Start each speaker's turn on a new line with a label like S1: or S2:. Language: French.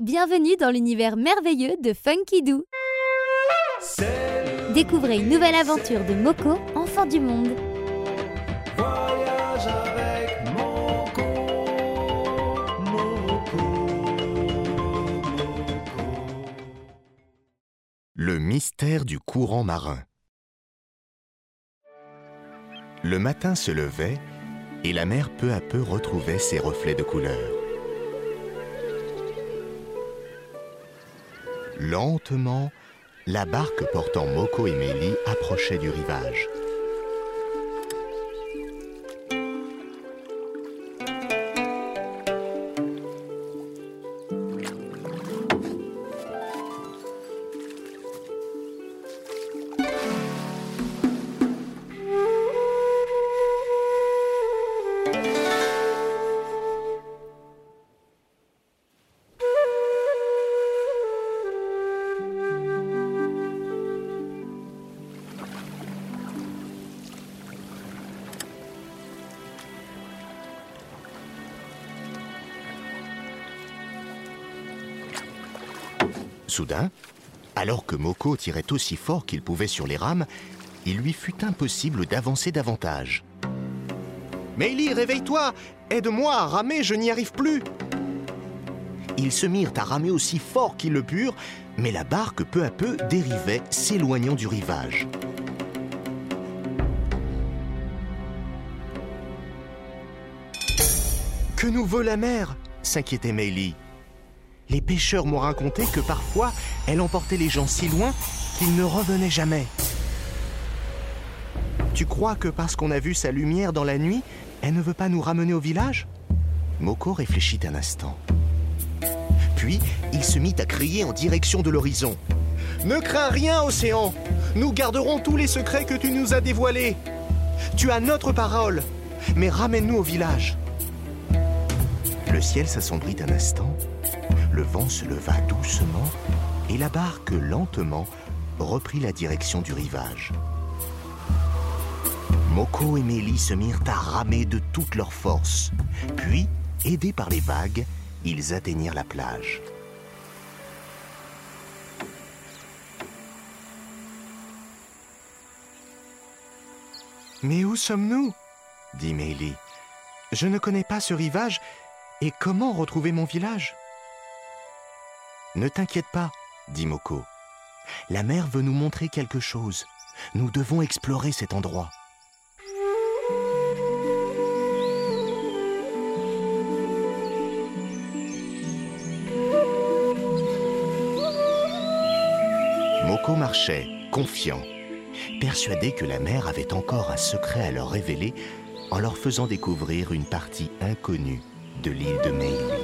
S1: Bienvenue dans l'univers merveilleux de Funky Doo. Découvrez une nouvelle aventure de Moko, enfant du monde.
S2: Voyage avec Moko, Moko, Moko.
S3: Le mystère du courant marin. Le matin se levait et la mer peu à peu retrouvait ses reflets de couleur. Lentement, la barque portant Moko et Mélie approchait du rivage. Soudain, alors que Moko tirait aussi fort qu'il pouvait sur les rames, il lui fut impossible d'avancer davantage. Mélie, réveille-toi Aide-moi à ramer, je n'y arrive plus Ils se mirent à ramer aussi fort qu'ils le purent, mais la barque peu à peu dérivait, s'éloignant du rivage. Que nous veut la mer? s'inquiétait Mélie. Les pêcheurs m'ont raconté que parfois elle emportait les gens si loin qu'ils ne revenaient jamais. Tu crois que parce qu'on a vu sa lumière dans la nuit, elle ne veut pas nous ramener au village? Moko réfléchit un instant. Puis il se mit à crier en direction de l'horizon. Ne crains rien, océan Nous garderons tous les secrets que tu nous as dévoilés. Tu as notre parole, mais ramène-nous au village. Le ciel s'assombrit un instant, le vent se leva doucement et la barque lentement reprit la direction du rivage. Moko et Mélie se mirent à ramer de toute leur force. Puis, aidés par les vagues, ils atteignirent la plage. Mais où sommes-nous? dit Mélie. Je ne connais pas ce rivage et comment retrouver mon village? Ne t'inquiète pas, dit Moko. La mer veut nous montrer quelque chose. Nous devons explorer cet endroit. Moko marchait, confiant, persuadé que la mer avait encore un secret à leur révéler en leur faisant découvrir une partie inconnue de l'île de Meili.